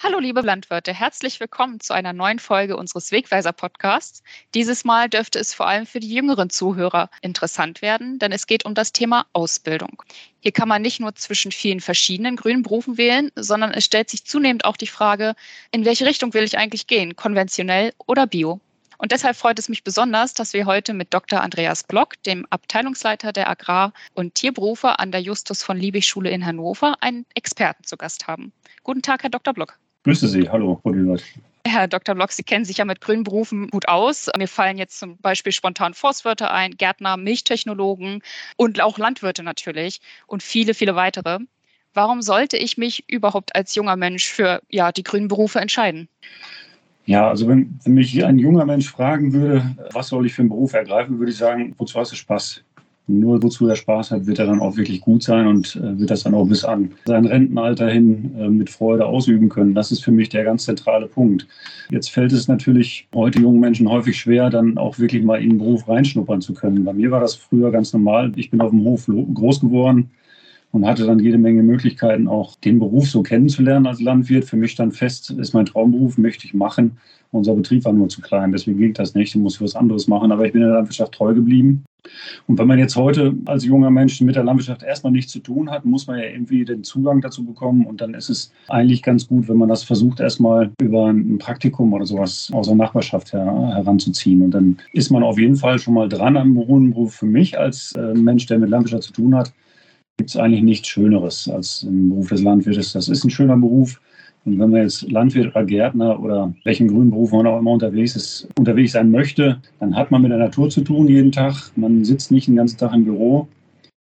Hallo liebe Landwirte, herzlich willkommen zu einer neuen Folge unseres Wegweiser-Podcasts. Dieses Mal dürfte es vor allem für die jüngeren Zuhörer interessant werden, denn es geht um das Thema Ausbildung. Hier kann man nicht nur zwischen vielen verschiedenen grünen Berufen wählen, sondern es stellt sich zunehmend auch die Frage, in welche Richtung will ich eigentlich gehen, konventionell oder bio? Und deshalb freut es mich besonders, dass wir heute mit Dr. Andreas Block, dem Abteilungsleiter der Agrar- und Tierberufe an der Justus von Liebig Schule in Hannover, einen Experten zu Gast haben. Guten Tag, Herr Dr. Block. Grüße Sie, hallo, Frau Dülert. Herr Dr. Block, Sie kennen sich ja mit grünen Berufen gut aus. Mir fallen jetzt zum Beispiel spontan Forstwirte ein, Gärtner, Milchtechnologen und auch Landwirte natürlich und viele, viele weitere. Warum sollte ich mich überhaupt als junger Mensch für ja, die grünen Berufe entscheiden? Ja, also wenn, wenn mich ein junger Mensch fragen würde, was soll ich für einen Beruf ergreifen, würde ich sagen, wozu hast du Spaß? Nur wozu er Spaß hat, wird er dann auch wirklich gut sein und äh, wird das dann auch bis an sein Rentenalter hin äh, mit Freude ausüben können. Das ist für mich der ganz zentrale Punkt. Jetzt fällt es natürlich heute jungen Menschen häufig schwer, dann auch wirklich mal in den Beruf reinschnuppern zu können. Bei mir war das früher ganz normal. Ich bin auf dem Hof groß geworden und hatte dann jede Menge Möglichkeiten, auch den Beruf so kennenzulernen als Landwirt. Für mich dann fest, ist mein Traumberuf, möchte ich machen. Unser Betrieb war nur zu klein, deswegen ging das nicht. Ich musste was anderes machen, aber ich bin der Landwirtschaft treu geblieben. Und wenn man jetzt heute als junger Mensch mit der Landwirtschaft erstmal nichts zu tun hat, muss man ja irgendwie den Zugang dazu bekommen. Und dann ist es eigentlich ganz gut, wenn man das versucht, erstmal über ein Praktikum oder sowas aus der Nachbarschaft her, heranzuziehen. Und dann ist man auf jeden Fall schon mal dran am Beruf. Für mich als äh, Mensch, der mit Landwirtschaft zu tun hat, gibt es eigentlich nichts Schöneres als im Beruf des Landwirtes. Das ist ein schöner Beruf. Und wenn man jetzt Landwirt oder Gärtner oder welchen grünen Beruf man auch immer unterwegs ist, unterwegs sein möchte, dann hat man mit der Natur zu tun jeden Tag. Man sitzt nicht den ganzen Tag im Büro.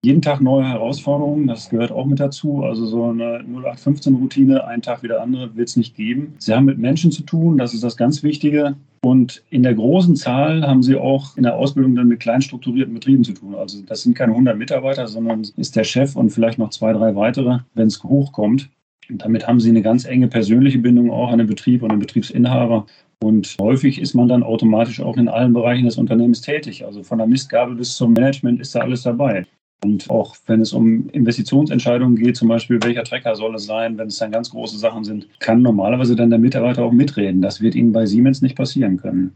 Jeden Tag neue Herausforderungen, das gehört auch mit dazu. Also so eine 0815-Routine, einen Tag wie der andere, wird es nicht geben. Sie haben mit Menschen zu tun, das ist das ganz Wichtige. Und in der großen Zahl haben sie auch in der Ausbildung dann mit klein strukturierten Betrieben zu tun. Also das sind keine 100 Mitarbeiter, sondern ist der Chef und vielleicht noch zwei, drei weitere, wenn es hochkommt. Und damit haben sie eine ganz enge persönliche Bindung auch an den Betrieb und den Betriebsinhaber. Und häufig ist man dann automatisch auch in allen Bereichen des Unternehmens tätig. Also von der Mistgabel bis zum Management ist da alles dabei. Und auch wenn es um Investitionsentscheidungen geht, zum Beispiel welcher Trecker soll es sein, wenn es dann ganz große Sachen sind, kann normalerweise dann der Mitarbeiter auch mitreden. Das wird Ihnen bei Siemens nicht passieren können.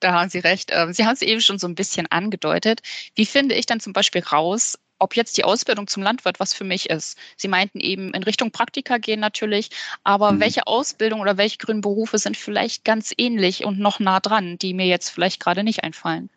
Da haben Sie recht. Ähm, Sie haben es eben schon so ein bisschen angedeutet. Wie finde ich dann zum Beispiel raus, ob jetzt die Ausbildung zum Landwirt was für mich ist. Sie meinten eben in Richtung Praktika gehen natürlich, aber mhm. welche Ausbildung oder welche grünen Berufe sind vielleicht ganz ähnlich und noch nah dran, die mir jetzt vielleicht gerade nicht einfallen?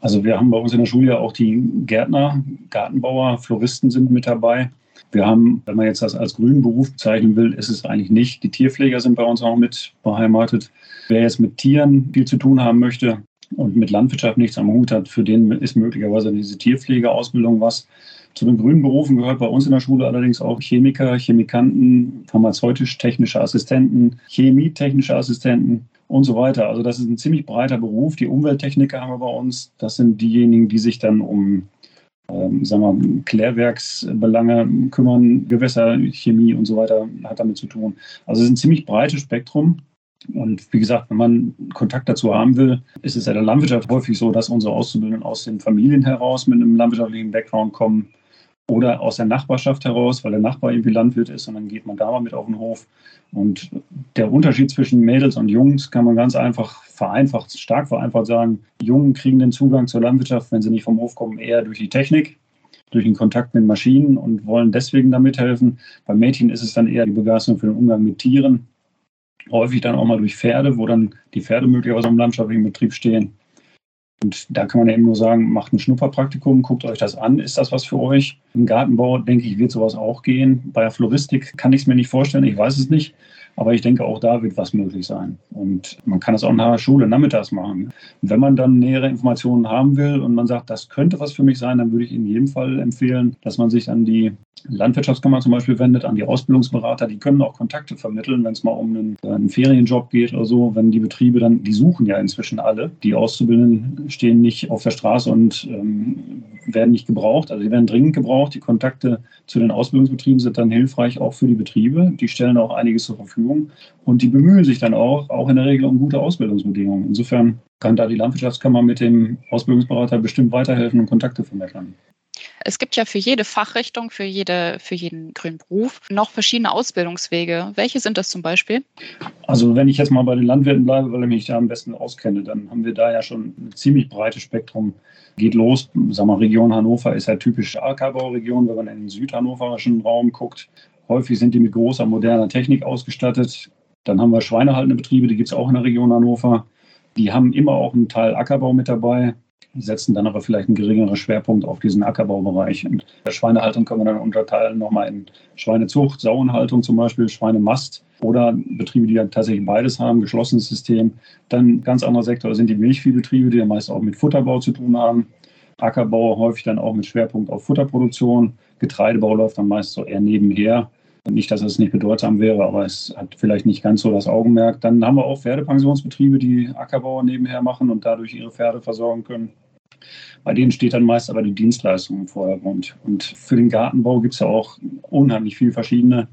Also wir haben bei uns in der Schule ja auch die Gärtner, Gartenbauer, Floristen sind mit dabei. Wir haben, wenn man jetzt das als grünen Beruf bezeichnen will, ist es eigentlich nicht. Die Tierpfleger sind bei uns auch mit beheimatet. Wer jetzt mit Tieren viel zu tun haben möchte und mit Landwirtschaft nichts am Hut hat, für den ist möglicherweise diese Tierpflegeausbildung was. Zu den grünen Berufen gehört bei uns in der Schule allerdings auch Chemiker, Chemikanten, pharmazeutisch-technische Assistenten, chemietechnische Assistenten und so weiter. Also das ist ein ziemlich breiter Beruf. Die Umwelttechniker haben wir bei uns. Das sind diejenigen, die sich dann um ähm, sagen wir, Klärwerksbelange kümmern, Gewässerchemie und so weiter hat damit zu tun. Also es ist ein ziemlich breites Spektrum. Und wie gesagt, wenn man Kontakt dazu haben will, ist es ja der Landwirtschaft häufig so, dass unsere Auszubildenden aus den Familien heraus mit einem landwirtschaftlichen Background kommen oder aus der Nachbarschaft heraus, weil der Nachbar irgendwie Landwirt ist und dann geht man da mal mit auf den Hof. Und der Unterschied zwischen Mädels und Jungs kann man ganz einfach vereinfacht, stark vereinfacht sagen. Jungen kriegen den Zugang zur Landwirtschaft, wenn sie nicht vom Hof kommen, eher durch die Technik, durch den Kontakt mit Maschinen und wollen deswegen da mithelfen. Bei Mädchen ist es dann eher die Begeisterung für den Umgang mit Tieren. Häufig dann auch mal durch Pferde, wo dann die Pferde möglicherweise im landschaftlichen Betrieb stehen. Und da kann man eben nur sagen, macht ein Schnupperpraktikum, guckt euch das an. Ist das was für euch? Im Gartenbau, denke ich, wird sowas auch gehen. Bei der Floristik kann ich es mir nicht vorstellen, ich weiß es nicht. Aber ich denke, auch da wird was möglich sein. Und man kann es auch nach der Schule nachmittags machen. Und wenn man dann nähere Informationen haben will und man sagt, das könnte was für mich sein, dann würde ich in jedem Fall empfehlen, dass man sich an die Landwirtschaftskammer zum Beispiel wendet, an die Ausbildungsberater. Die können auch Kontakte vermitteln, wenn es mal um einen, einen, Ferienjob geht oder so. Wenn die Betriebe dann, die suchen ja inzwischen alle. Die Auszubildenden stehen nicht auf der Straße und ähm, werden nicht gebraucht. Also die werden dringend gebraucht. Die Kontakte zu den Ausbildungsbetrieben sind dann hilfreich auch für die Betriebe. Die stellen auch einiges zur Verfügung und die bemühen sich dann auch, auch in der Regel um gute Ausbildungsbedingungen. Insofern kann da die Landwirtschaftskammer mit dem Ausbildungsberater bestimmt weiterhelfen und Kontakte vermitteln. Es gibt ja für jede Fachrichtung, für, jede, für jeden grünen Beruf noch verschiedene Ausbildungswege. Welche sind das zum Beispiel? Also wenn ich jetzt mal bei den Landwirten bleibe, weil ich mich da am besten auskenne, dann haben wir da ja schon ein ziemlich breites Spektrum. Geht los, sagen wir, Region Hannover ist ja typisch Ackerbauregion, wenn man in den südhannoverischen Raum guckt. Häufig sind die mit großer moderner Technik ausgestattet. Dann haben wir schweinehaltende Betriebe, die gibt es auch in der Region Hannover. Die haben immer auch einen Teil Ackerbau mit dabei setzen dann aber vielleicht einen geringeren Schwerpunkt auf diesen Ackerbaubereich. Und der Schweinehaltung können wir dann unterteilen nochmal in Schweinezucht, Sauenhaltung zum Beispiel, Schweinemast oder Betriebe, die dann tatsächlich beides haben, geschlossenes System. Dann ganz anderer Sektor sind die Milchviehbetriebe, die ja meist auch mit Futterbau zu tun haben. Ackerbau häufig dann auch mit Schwerpunkt auf Futterproduktion. Getreidebau läuft dann meist so eher nebenher. Nicht, dass es nicht bedeutsam wäre, aber es hat vielleicht nicht ganz so das Augenmerk. Dann haben wir auch Pferdepensionsbetriebe, die Ackerbauer nebenher machen und dadurch ihre Pferde versorgen können. Bei denen steht dann meist aber die Dienstleistung im Vordergrund. Und für den Gartenbau gibt es ja auch unheimlich viele verschiedene.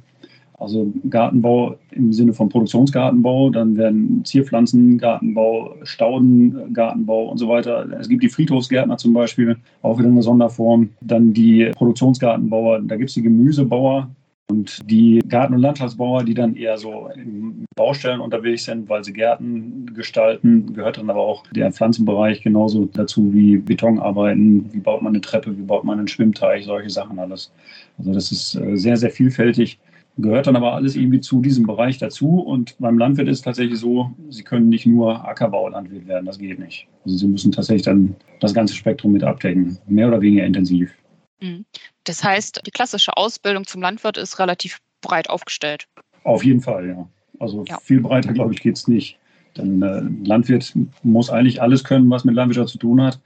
Also Gartenbau im Sinne von Produktionsgartenbau, dann werden Zierpflanzengartenbau, Staudengartenbau und so weiter. Es gibt die Friedhofsgärtner zum Beispiel, auch wieder eine Sonderform. Dann die Produktionsgartenbauer, da gibt es die Gemüsebauer, und die Garten- und Landschaftsbauer, die dann eher so in Baustellen unterwegs sind, weil sie Gärten gestalten, gehört dann aber auch der Pflanzenbereich genauso dazu wie Betonarbeiten, wie baut man eine Treppe, wie baut man einen Schwimmteich, solche Sachen alles. Also das ist äh, sehr, sehr vielfältig. Gehört dann aber alles irgendwie zu diesem Bereich dazu. Und beim Landwirt ist es tatsächlich so, sie können nicht nur Ackerbaulandwirt werden, das geht nicht. Also sie müssen tatsächlich dann das ganze Spektrum mit abdecken, mehr oder weniger intensiv. Das heißt, die klassische Ausbildung zum Landwirt ist relativ breit aufgestellt. Auf jeden Fall, ja. Also ja. viel breiter, glaube ich, geht es nicht. Denn äh, Landwirt muss eigentlich alles können, was mit Landwirtschaft zu tun hat.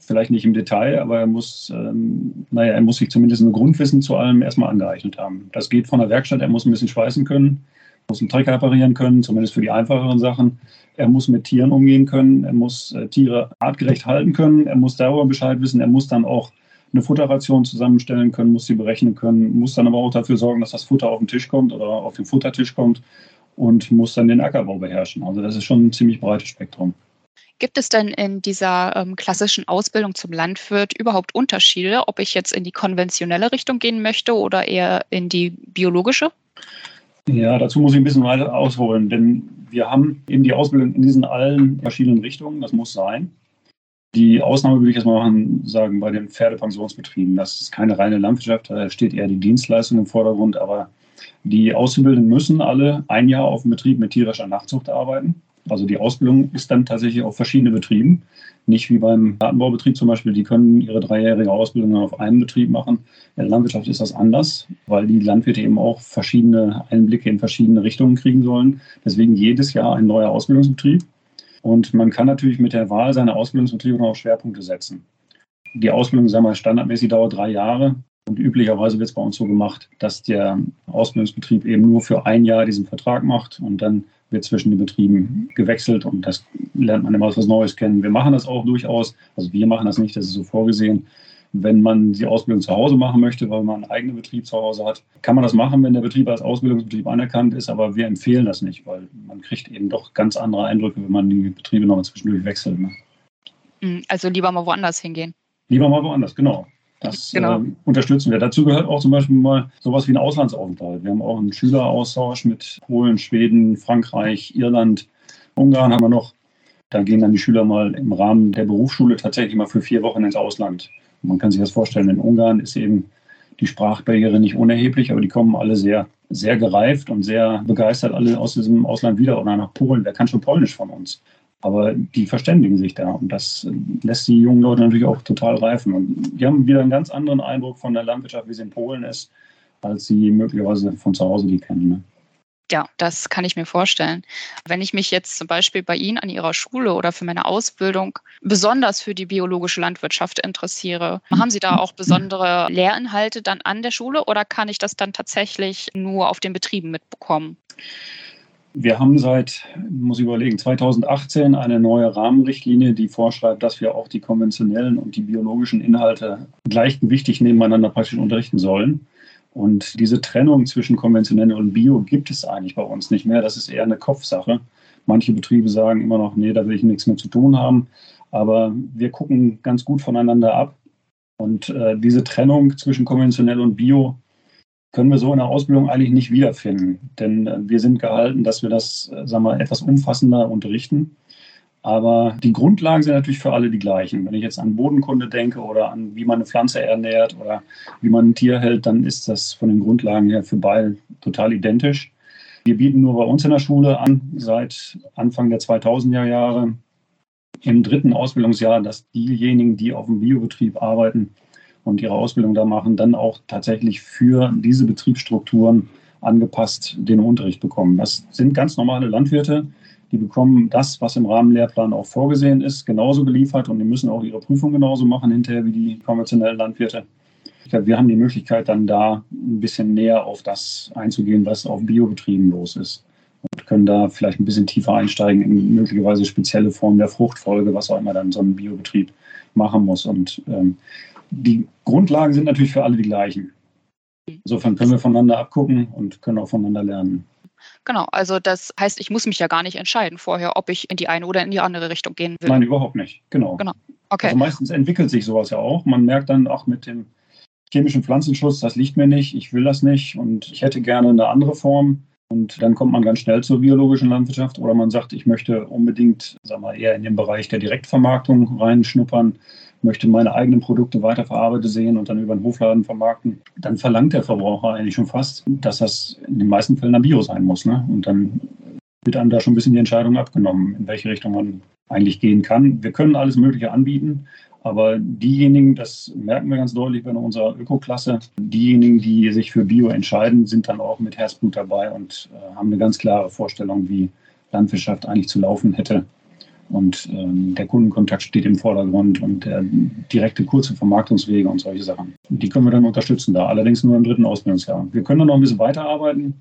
Vielleicht nicht im Detail, aber er muss, ähm, naja, er muss sich zumindest ein Grundwissen zu allem erstmal angeeignet haben. Das geht von der Werkstatt, er muss ein bisschen schweißen können, muss einen Trecker reparieren können, zumindest für die einfacheren Sachen. Er muss mit Tieren umgehen können, er muss äh, Tiere artgerecht halten können, er muss darüber Bescheid wissen, er muss dann auch eine Futterration zusammenstellen können, muss sie berechnen können, muss dann aber auch dafür sorgen, dass das Futter auf den Tisch kommt oder auf den Futtertisch kommt und muss dann den Ackerbau beherrschen. Also das ist schon ein ziemlich breites Spektrum. Gibt es denn in dieser ähm, klassischen Ausbildung zum Landwirt überhaupt Unterschiede, ob ich jetzt in die konventionelle Richtung gehen möchte oder eher in die biologische? Ja, dazu muss ich ein bisschen weiter ausholen, denn wir haben eben die Ausbildung in diesen allen verschiedenen Richtungen, das muss sein. Die Ausnahme würde ich erstmal machen, sagen, bei den Pferdepensionsbetrieben. Das ist keine reine Landwirtschaft, da steht eher die Dienstleistung im Vordergrund, aber die Auszubildenden müssen alle ein Jahr auf dem Betrieb mit tierischer Nachzucht arbeiten. Also die Ausbildung ist dann tatsächlich auf verschiedene Betrieben. Nicht wie beim Gartenbaubetrieb zum Beispiel, die können ihre dreijährige Ausbildung auf einem Betrieb machen. In der Landwirtschaft ist das anders, weil die Landwirte eben auch verschiedene Einblicke in verschiedene Richtungen kriegen sollen. Deswegen jedes Jahr ein neuer Ausbildungsbetrieb. Und man kann natürlich mit der Wahl seiner Ausbildungsbetriebe noch Schwerpunkte setzen. Die Ausbildung, sagen wir, standardmäßig dauert drei Jahre. Und üblicherweise wird es bei uns so gemacht, dass der Ausbildungsbetrieb eben nur für ein Jahr diesen Vertrag macht und dann wird zwischen den Betrieben gewechselt und das lernt man immer was Neues kennen. Wir machen das auch durchaus. Also wir machen das nicht, das ist so vorgesehen. Wenn man die Ausbildung zu Hause machen möchte, weil man einen eigenen Betrieb zu Hause hat, kann man das machen, wenn der Betrieb als Ausbildungsbetrieb anerkannt ist, aber wir empfehlen das nicht, weil man kriegt eben doch ganz andere Eindrücke, wenn man die Betriebe noch zwischendurch wechselt. Ne? Hm, also lieber mal woanders hingehen. Lieber mal woanders, genau. Das genau. äh, unterstützen wir. Dazu gehört auch zum Beispiel mal sowas wie ein Auslandsaufenthalt. Wir haben auch einen Schüleraustausch mit Polen, Schweden, Frankreich, Irland, Ungarn haben wir noch. Da gehen dann die Schüler mal im Rahmen der Berufsschule tatsächlich mal für vier Wochen ins Ausland. Man kann sich das vorstellen, in Ungarn ist eben die Sprachbarriere nicht unerheblich, aber die kommen alle sehr, sehr gereift und sehr begeistert alle aus diesem Ausland wieder oder nach Polen. Wer kann schon Polnisch von uns? Aber die verständigen sich da und das lässt die jungen Leute natürlich auch total reifen. Und die haben wieder einen ganz anderen Eindruck von der Landwirtschaft, wie sie in Polen ist, als sie möglicherweise von zu Hause die kennen. Ne? Ja, das kann ich mir vorstellen. Wenn ich mich jetzt zum Beispiel bei Ihnen an Ihrer Schule oder für meine Ausbildung besonders für die biologische Landwirtschaft interessiere, haben Sie da auch besondere Lehrinhalte dann an der Schule oder kann ich das dann tatsächlich nur auf den Betrieben mitbekommen? Wir haben seit, muss ich überlegen, 2018 eine neue Rahmenrichtlinie, die vorschreibt, dass wir auch die konventionellen und die biologischen Inhalte gleichgewichtig nebeneinander praktisch unterrichten sollen. Und diese Trennung zwischen konventionell und Bio gibt es eigentlich bei uns nicht mehr. Das ist eher eine Kopfsache. Manche Betriebe sagen immer noch, nee, da will ich nichts mehr zu tun haben. Aber wir gucken ganz gut voneinander ab. Und äh, diese Trennung zwischen konventionell und Bio können wir so in der Ausbildung eigentlich nicht wiederfinden. Denn äh, wir sind gehalten, dass wir das, äh, sagen wir, etwas umfassender unterrichten. Aber die Grundlagen sind natürlich für alle die gleichen. Wenn ich jetzt an Bodenkunde denke oder an wie man eine Pflanze ernährt oder wie man ein Tier hält, dann ist das von den Grundlagen her für beide total identisch. Wir bieten nur bei uns in der Schule an, seit Anfang der 2000er Jahre, im dritten Ausbildungsjahr, dass diejenigen, die auf dem Biobetrieb arbeiten und ihre Ausbildung da machen, dann auch tatsächlich für diese Betriebsstrukturen angepasst den Unterricht bekommen. Das sind ganz normale Landwirte, die bekommen das, was im Rahmenlehrplan auch vorgesehen ist, genauso geliefert und die müssen auch ihre Prüfung genauso machen hinterher wie die konventionellen Landwirte. Ich glaube, wir haben die Möglichkeit, dann da ein bisschen näher auf das einzugehen, was auf Biobetrieben los ist. Und können da vielleicht ein bisschen tiefer einsteigen in möglicherweise spezielle Formen der Fruchtfolge, was auch immer dann so ein Biobetrieb machen muss. Und ähm, die Grundlagen sind natürlich für alle die gleichen. Insofern können wir voneinander abgucken und können auch voneinander lernen. Genau, also das heißt, ich muss mich ja gar nicht entscheiden vorher, ob ich in die eine oder in die andere Richtung gehen will. Nein, überhaupt nicht. Genau. genau. Okay. Also meistens entwickelt sich sowas ja auch. Man merkt dann auch mit dem chemischen Pflanzenschutz, das liegt mir nicht, ich will das nicht und ich hätte gerne eine andere Form. Und dann kommt man ganz schnell zur biologischen Landwirtschaft oder man sagt, ich möchte unbedingt sagen wir, eher in den Bereich der Direktvermarktung reinschnuppern möchte meine eigenen Produkte weiterverarbeitet sehen und dann über den Hofladen vermarkten, dann verlangt der Verbraucher eigentlich schon fast, dass das in den meisten Fällen ein Bio sein muss. Ne? Und dann wird einem da schon ein bisschen die Entscheidung abgenommen, in welche Richtung man eigentlich gehen kann. Wir können alles Mögliche anbieten, aber diejenigen, das merken wir ganz deutlich bei unserer Ökoklasse, diejenigen, die sich für Bio entscheiden, sind dann auch mit Herzblut dabei und äh, haben eine ganz klare Vorstellung, wie Landwirtschaft eigentlich zu laufen hätte. Und ähm, der Kundenkontakt steht im Vordergrund und der direkte kurze Vermarktungswege und solche Sachen. Die können wir dann unterstützen da, allerdings nur im dritten Ausbildungsjahr. Wir können dann noch ein bisschen weiterarbeiten,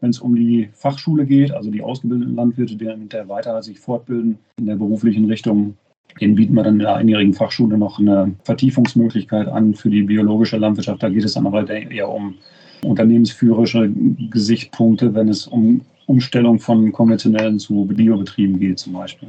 wenn es um die Fachschule geht, also die ausgebildeten Landwirte, die hinterher weiter sich fortbilden in der beruflichen Richtung. Den bieten wir dann in der einjährigen Fachschule noch eine Vertiefungsmöglichkeit an für die biologische Landwirtschaft. Da geht es dann aber eher um unternehmensführerische Gesichtspunkte, wenn es um Umstellung von konventionellen zu Biobetrieben geht zum Beispiel.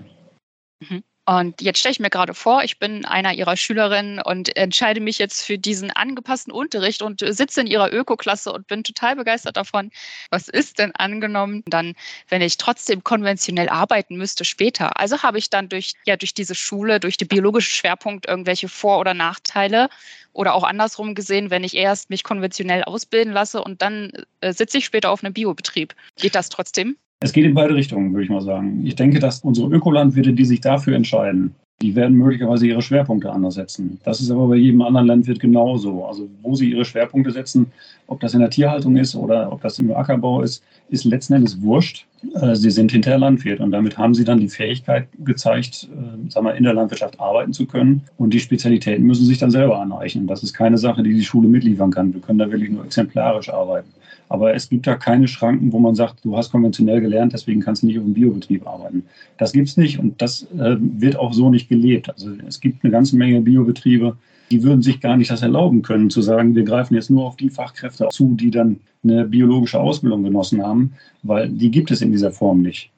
Mhm. Und jetzt stelle ich mir gerade vor, ich bin einer Ihrer Schülerinnen und entscheide mich jetzt für diesen angepassten Unterricht und sitze in Ihrer Ökoklasse und bin total begeistert davon. Was ist denn angenommen dann, wenn ich trotzdem konventionell arbeiten müsste später? Also habe ich dann durch, ja, durch diese Schule, durch den biologischen Schwerpunkt irgendwelche Vor- oder Nachteile? Oder auch andersrum gesehen, wenn ich erst mich konventionell ausbilden lasse und dann äh, sitze ich später auf einem Biobetrieb. Geht das trotzdem? Es geht in beide Richtungen, würde ich mal sagen. Ich denke, dass unsere Ökolandwirte, die sich dafür entscheiden, die werden möglicherweise ihre Schwerpunkte anders setzen. Das ist aber bei jedem anderen Landwirt genauso. Also wo sie ihre Schwerpunkte setzen, ob das in der Tierhaltung ist oder ob das im Ackerbau ist, ist letzten Endes wurscht. Äh, sie sind hinterher Landwirt und damit haben sie dann die Fähigkeit gezeigt, äh, sagen wir, in der Landwirtschaft arbeiten zu können. Und die Spezialitäten müssen sich dann selber anreichen. Das ist keine Sache, die die Schule mitliefern kann. Wir können da wirklich nur exemplarisch arbeiten. Aber es gibt da keine Schranken, wo man sagt, du hast konventionell gelernt, deswegen kannst du nicht auf dem Biobetrieb arbeiten. Das gibt es nicht und das äh, wird auch so nicht gelebt. Also es gibt eine ganze Menge Biobetriebe, die würden sich gar nicht das erlauben können, zu sagen, wir greifen jetzt nur auf die Fachkräfte zu, die dann eine biologische Ausbildung genossen haben, weil die gibt es in dieser Form nicht.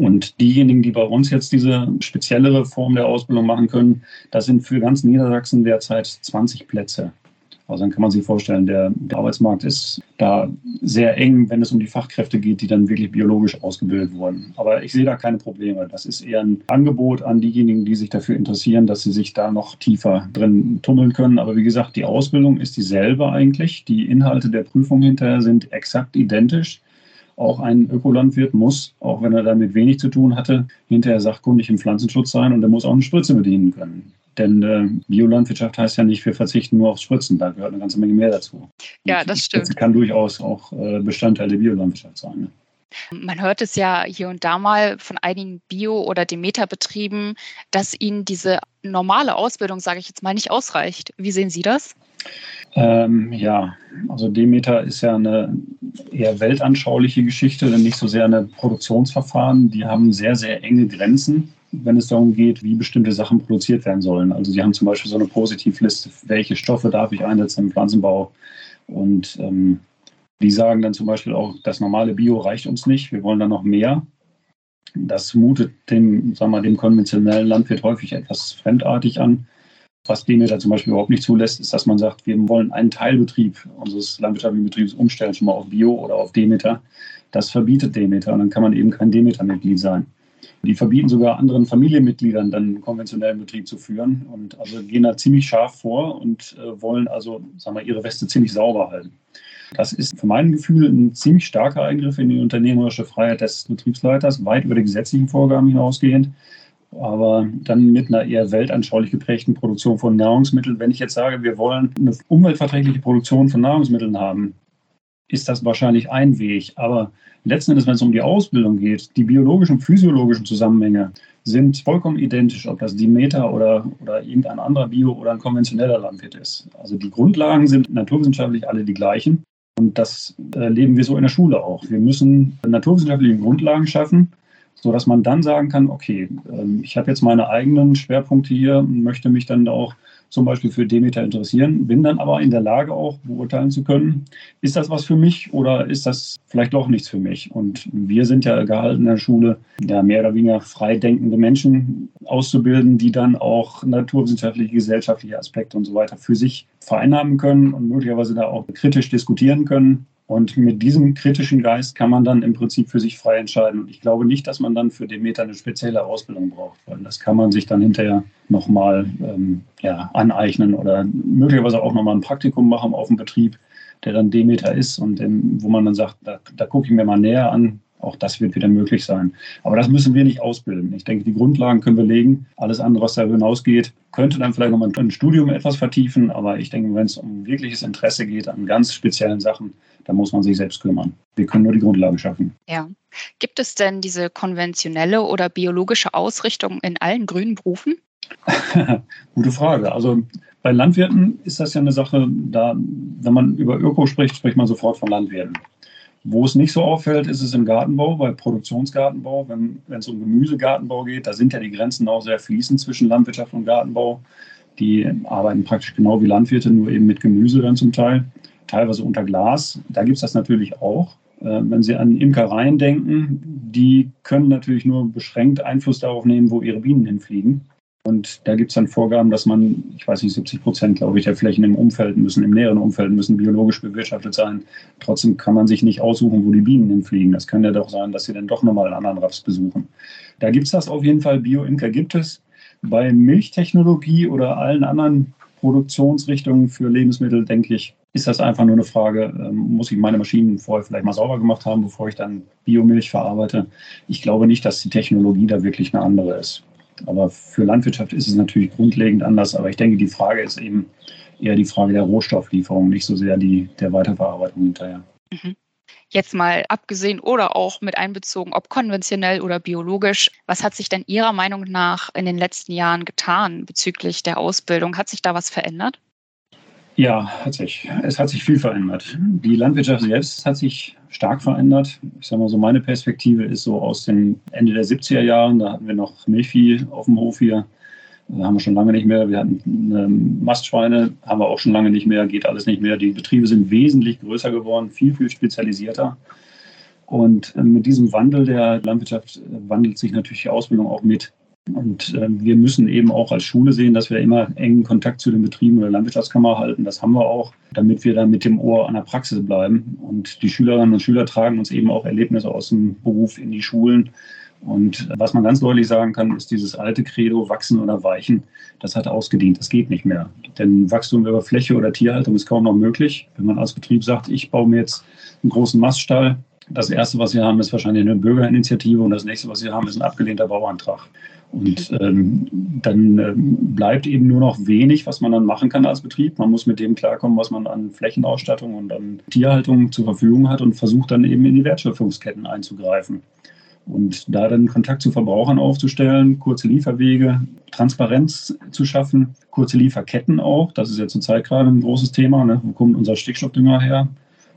Und diejenigen, die bei uns jetzt diese speziellere Form der Ausbildung machen können, das sind für ganz Niedersachsen derzeit 20 Plätze. Also dann kann man sich vorstellen, der, der, Arbeitsmarkt ist da sehr eng, wenn es um die Fachkräfte geht, die dann wirklich biologisch ausgebildet wurden. Aber ich sehe da keine Probleme. Das ist eher ein Angebot an diejenigen, die sich dafür interessieren, dass sie sich da noch tiefer drin tummeln können. Aber wie gesagt, die Ausbildung ist dieselbe eigentlich. Die Inhalte der Prüfung hinterher sind exakt identisch. Auch ein Ökolandwirt muss, auch wenn er damit wenig zu tun hatte, hinterher sachkundig im Pflanzenschutz sein und er muss auch eine Spritze bedienen können. Denn äh, Biolandwirtschaft heißt ja nicht, wir verzichten nur aufs Spritzen, da gehört eine ganze Menge mehr dazu. Ja, das stimmt. Das kann durchaus auch äh, Bestandteil der Biolandwirtschaft sein. Ne? Man hört es ja hier und da mal von einigen Bio- oder Demeter-Betrieben, dass ihnen diese normale Ausbildung, sage ich jetzt mal, nicht ausreicht. Wie sehen Sie das? Ähm, ja, also Demeter ist ja eine eher weltanschauliche Geschichte, nicht so sehr eine Produktionsverfahren. Die haben sehr, sehr enge Grenzen wenn es darum geht, wie bestimmte Sachen produziert werden sollen. Also sie haben zum Beispiel so eine Positivliste, welche Stoffe darf ich einsetzen im Pflanzenbau. Und ähm, die sagen dann zum Beispiel auch, das normale Bio reicht uns nicht, wir wollen da noch mehr. Das mutet dem, sagen wir, dem konventionellen Landwirt häufig etwas fremdartig an. Was Demeter zum Beispiel überhaupt nicht zulässt, ist, dass man sagt, wir wollen einen Teilbetrieb unseres landwirtschaftlichen Betriebs umstellen, schon mal auf Bio oder auf Demeter. Das verbietet Demeter und dann kann man eben kein Demeter-Mitglied sein. Die verbieten sogar anderen Familienmitgliedern dann konventionellen Betrieb zu führen und also gehen da ziemlich scharf vor und äh, wollen also, sagen wir, ihre Weste ziemlich sauber halten. Das ist für mein Gefühl ein ziemlich starker Eingriff in die unternehmerische Freiheit des Betriebsleiters, weit über die gesetzlichen Vorgaben hinausgehend aber dann mit einer eher weltanschaulich geprägten Produktion von Nahrungsmitteln. Wenn ich jetzt sage, wir wollen eine umweltverträgliche Produktion von Nahrungsmitteln haben, ist das wahrscheinlich ein Weg. Aber letzten Endes, wenn es um die Ausbildung geht, die biologischen und physiologischen Zusammenhänge sind vollkommen identisch, ob das Demeter oder, oder irgendein anderer Bio- oder ein konventioneller Landwirt ist. Also die Grundlagen sind naturwissenschaftlich alle die gleichen. Und das erleben wir so in der Schule auch. Wir müssen naturwissenschaftliche Grundlagen schaffen, sodass man dann sagen kann, okay, ähm, ich habe jetzt meine eigenen Schwerpunkte hier und möchte mich dann auch zum Beispiel für Demeter interessieren, bin dann aber in der Lage auch beurteilen zu können, ist das was für mich oder ist das vielleicht doch nichts für mich? Und wir sind ja gehalten in der Schule, ja, mehr oder weniger frei denkende Menschen auszubilden, die dann auch naturwissenschaftliche, gesellschaftliche Aspekte und so weiter für sich vereinnahmen können und möglicherweise da auch kritisch diskutieren können. Und mit diesem kritischen Geist kann man dann im Prinzip für sich frei entscheiden. Und ich glaube nicht, dass man dann für Demeter eine spezielle Ausbildung braucht, weil das kann man sich dann hinterher nochmal ähm, ja, aneignen oder möglicherweise auch nochmal ein Praktikum machen auf dem Betrieb, der dann Demeter ist und dem, wo man dann sagt, da, da gucke ich mir mal näher an, auch das wird wieder möglich sein. Aber das müssen wir nicht ausbilden. Ich denke, die Grundlagen können wir legen. Alles andere, was darüber hinausgeht, könnte dann vielleicht nochmal ein Studium etwas vertiefen. Aber ich denke, wenn es um wirkliches Interesse geht an ganz speziellen Sachen, dann muss man sich selbst kümmern. Wir können nur die Grundlagen schaffen. Ja. Gibt es denn diese konventionelle oder biologische Ausrichtung in allen grünen Berufen? Gute Frage. Also bei Landwirten ist das ja eine Sache, da, wenn man über Öko spricht, spricht man sofort von Landwirten. Wo es nicht so auffällt, ist es im Gartenbau, bei Produktionsgartenbau. Wenn, es um Gemüsegartenbau geht, da sind ja die Grenzen auch sehr fließend zwischen Landwirtschaft und Gartenbau. Die arbeiten praktisch genau wie Landwirte, nur eben mit Gemüse dann zum Teil, teilweise unter Glas. Da gibt es das natürlich auch. Äh, wenn Sie an Imkereien denken, die können natürlich nur beschränkt Einfluss darauf nehmen, wo ihre Bienen hinfliegen. Und da gibt es dann Vorgaben, dass man, ich weiß nicht, 70 Prozent, glaube ich, der Flächen im Umfeld müssen, im näheren Umfeld müssen biologisch bewirtschaftet sein. Trotzdem kann man sich nicht aussuchen, wo die Bienen hinfliegen. Das kann ja doch sein, dass sie dann doch nochmal einen anderen Raps besuchen. Da gibt es das auf jeden Fall. Bio-Imker gibt es. Bei Milchtechnologie oder allen anderen Produktionsrichtungen für Lebensmittel, denke ich, ist das einfach nur eine Frage, ähm, muss ich meine Maschinen vorher vielleicht mal sauber gemacht haben, bevor ich dann Biomilch verarbeite. Ich glaube nicht, dass die Technologie da wirklich eine andere ist. Aber für Landwirtschaft ist es natürlich grundlegend anders. Aber ich denke, die Frage ist eben eher die Frage der Rohstofflieferung, nicht so sehr die der Weiterverarbeitung hinterher. Mhm. Jetzt mal abgesehen oder auch mit einbezogen, ob konventionell oder biologisch, was hat sich denn Ihrer Meinung nach in den letzten Jahren getan bezüglich der Ausbildung? Hat sich da was verändert? Ja, hat sich. Es hat sich viel verändert. Die Landwirtschaft selbst hat sich stark verändert. Ich sage mal so, meine Perspektive ist so aus den Ende der 70er Jahren. Da hatten wir noch Milchvieh auf dem Hof hier. Da haben wir schon lange nicht mehr. Wir hatten ähm, Mastschweine, haben wir auch schon lange nicht mehr. Geht alles nicht mehr. Die Betriebe sind wesentlich größer geworden, viel, viel spezialisierter. Und äh, mit diesem Wandel der Landwirtschaft wandelt sich natürlich die Ausbildung auch mit. Und äh, wir müssen eben auch als Schule sehen, dass wir immer engen Kontakt zu den Betrieben oder Landwirtschaftskammer halten. Das haben wir auch, damit wir dann mit dem Ohr an der Praxis bleiben. Und die Schülerinnen und Schüler tragen uns eben auch Erlebnisse aus dem Beruf in die Schulen. Und was man ganz deutlich sagen kann, ist dieses alte Credo, wachsen oder weichen, das hat ausgedient, das geht nicht mehr. Denn Wachstum über Fläche oder Tierhaltung ist kaum noch möglich. Wenn man als Betrieb sagt, ich baue mir jetzt einen großen Maststall, das Erste, was wir haben, ist wahrscheinlich eine Bürgerinitiative und das Nächste, was wir haben, ist ein abgelehnter Bauantrag. Und ähm, dann ähm, bleibt eben nur noch wenig, was man dann machen kann als Betrieb. Man muss mit dem klarkommen, was man an Flächenausstattung und an Tierhaltung zur Verfügung hat und versucht dann eben in die Wertschöpfungsketten einzugreifen. Und da dann Kontakt zu Verbrauchern aufzustellen, kurze Lieferwege, Transparenz zu schaffen, kurze Lieferketten auch, das ist ja zurzeit gerade ein großes Thema. Ne? Wo kommt unser Stickstoffdünger her?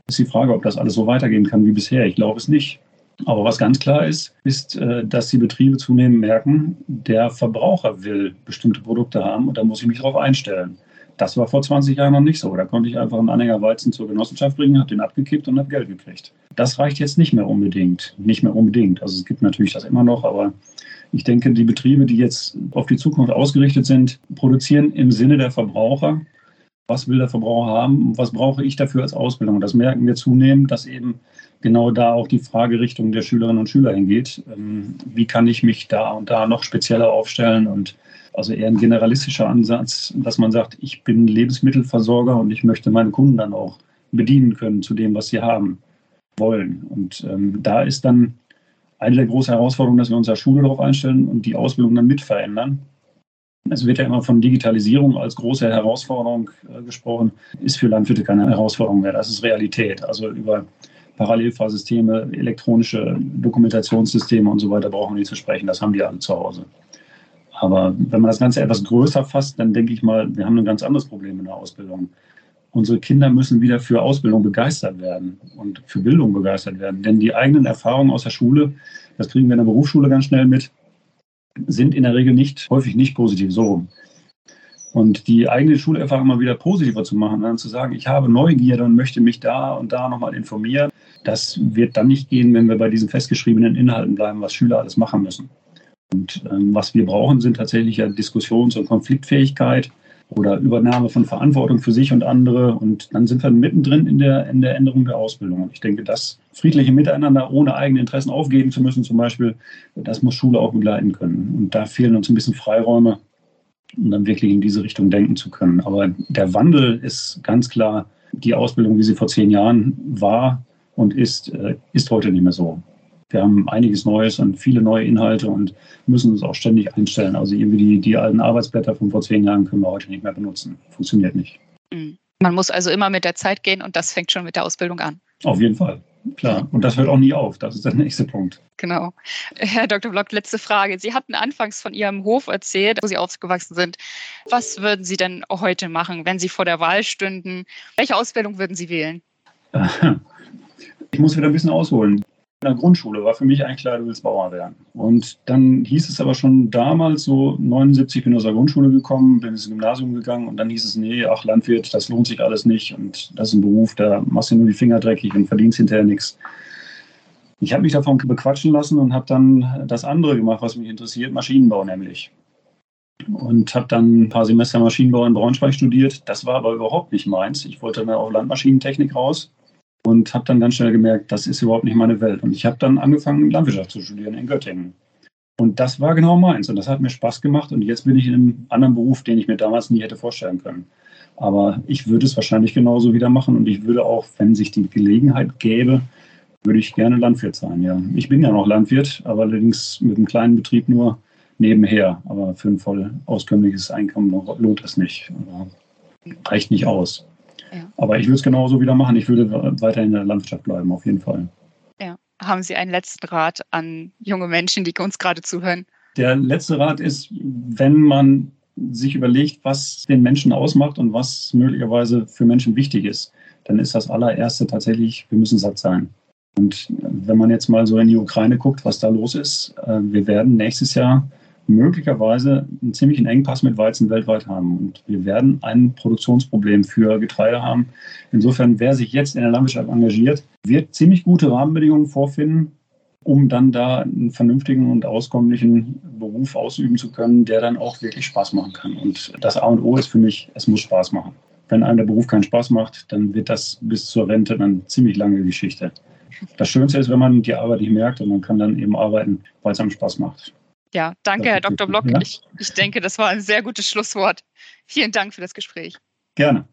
Ist die Frage, ob das alles so weitergehen kann wie bisher. Ich glaube es nicht. Aber was ganz klar ist, ist, äh, dass die Betriebe zunehmend merken, der Verbraucher will bestimmte Produkte haben und da muss ich mich darauf einstellen. Das war vor 20 Jahren noch nicht so. Da konnte ich einfach einen Anhänger Weizen zur Genossenschaft bringen, habe den abgekippt und habe Geld gekriegt. Das reicht jetzt nicht mehr unbedingt. Nicht mehr unbedingt. Also es gibt natürlich das immer noch, aber Ich denke, die Betriebe, die jetzt auf die Zukunft ausgerichtet sind, produzieren im Sinne der Verbraucher. Was will der Verbraucher haben? Was brauche ich dafür als Ausbildung? Und das merken wir zunehmend, dass eben genau da auch die Fragerichtung der Schülerinnen und Schüler hingeht. Ähm, wie kann ich mich da und da noch spezieller aufstellen? Und also eher ein generalistischer Ansatz, dass man sagt, ich bin Lebensmittelversorger und ich möchte meine Kunden dann auch bedienen können zu dem, was sie haben wollen. Und ähm, da ist dann eine der großen Herausforderungen, dass wir unsere Schule darauf einstellen und die Ausbildung dann mit verändern. Es wird ja immer von Digitalisierung als große Herausforderung äh, gesprochen, ist für Landwirte keine Herausforderung mehr. Das ist Realität. Also über Parallelfahrsysteme, elektronische Dokumentationssysteme und so weiter brauchen wir nicht zu sprechen. Das haben die alle zu Hause. Aber wenn man das Ganze etwas größer fasst, dann denke ich mal, wir haben ein ganz anderes Problem in der Ausbildung. Unsere Kinder müssen wieder für Ausbildung begeistert werden und für Bildung begeistert werden. Denn die eigenen Erfahrungen aus der Schule, das kriegen wir in der Berufsschule ganz schnell mit, sind in der Regel nicht, häufig nicht positiv so rum. Und die eigene Schulerfahrung mal wieder positiver zu machen, dann zu sagen, ich habe Neugierde und möchte mich da und da nochmal informieren, das wird dann nicht gehen, wenn wir bei diesen festgeschriebenen Inhalten bleiben, was Schüler alles machen müssen. Und ähm, was wir brauchen, sind tatsächlich ja Diskussions- und Konfliktfähigkeit, oder Übernahme von Verantwortung für sich und andere. Und dann sind wir mittendrin in der, in der Änderung der Ausbildung. Und ich denke, das friedliche Miteinander ohne eigene Interessen aufgeben zu müssen, zum Beispiel, das muss Schule auch begleiten können. Und da fehlen uns ein bisschen Freiräume, um dann wirklich in diese Richtung denken zu können. Aber der Wandel ist ganz klar, die Ausbildung, wie sie vor zehn Jahren war und ist, äh, ist heute nicht mehr so wir haben einiges Neues und viele neue Inhalte und müssen uns auch ständig einstellen. Also irgendwie die, die alten Arbeitsblätter von vor zehn Jahren können wir heute nicht mehr benutzen. Funktioniert nicht. Mhm. Man muss also immer mit der Zeit gehen und das fängt schon mit der Ausbildung an. Auf jeden Fall. Klar. Und das hört auch nie auf. Das ist der nächste Punkt. Genau. Herr Dr. Block, letzte Frage. Sie hatten anfangs von Ihrem Hof erzählt, wo Sie aufgewachsen sind. Was würden Sie denn heute machen, wenn Sie vor der Wahl stünden? Welche Ausbildung würden Sie wählen? Ich muss wieder ein bisschen ausholen in der Grundschule war für mich eigentlich klar, du willst Bauer werden. Und dann hieß es aber schon damals, so 79 bin ich aus der Grundschule gekommen, bin ins Gymnasium gegangen und dann hieß es, nee, ach Landwirt, das lohnt sich alles nicht und das ist ein Beruf, da machst du nur die Finger dreckig und verdienst hinterher nichts. Ich habe mich davon bequatschen lassen und habe dann das andere gemacht, was mich interessiert, Maschinenbau nämlich. Und habe dann ein paar Semester Maschinenbau in Braunschweig studiert. Das war aber überhaupt nicht meins. Ich wollte dann auf Landmaschinentechnik raus und habe dann ganz schnell gemerkt, das ist überhaupt nicht meine Welt. Und ich habe dann angefangen, Landwirtschaft zu studieren in Göttingen. Und das war genau meins und das hat mir Spaß gemacht und jetzt bin ich in einem anderen Beruf, den ich mir damals nie hätte vorstellen können. Aber ich würde es wahrscheinlich genauso wieder machen und ich würde auch, wenn sich die Gelegenheit gäbe, würde ich gerne Landwirt sein. Ja, ich bin ja noch Landwirt, aber allerdings mit einem kleinen Betrieb nur nebenher. Aber für ein voll auskömmliches Einkommen lohnt es nicht. Reicht nicht aus. Aber ich würde es genauso wieder machen. Ich würde weiter in der Landwirtschaft bleiben, auf jeden Fall. Ja. Haben Sie einen letzten Rat an junge Menschen, die uns gerade zuhören? Der letzte Rat ist, wenn man sich überlegt, was den Menschen ausmacht und was möglicherweise für Menschen wichtig ist, dann ist das allererste tatsächlich, wir müssen satt sein. Und wenn man jetzt mal so in die Ukraine guckt, was da los ist, äh, wir werden nächstes Jahr möglicherweise einen ziemlichen Engpass mit Weizen weltweit haben. Und wir werden ein Produktionsproblem für Getreide haben. Insofern, wer sich jetzt in der Landwirtschaft engagiert, wird ziemlich gute Rahmenbedingungen vorfinden, um dann da einen vernünftigen und auskommlichen Beruf ausüben zu können, der dann auch wirklich Spaß machen kann. Und das A und O ist für mich, es muss Spaß machen. Wenn einem der Beruf keinen Spaß macht, dann wird das bis zur Rente eine ziemlich lange Geschichte. Das Schönste ist, wenn man die Arbeit nicht merkt und man kann dann eben arbeiten, weil es einem Spaß macht. Ja, danke, Herr Dr. Block. Ja? Ich, ich denke, das war ein sehr gutes Schlusswort. Vielen Dank für das Gespräch. Gerne.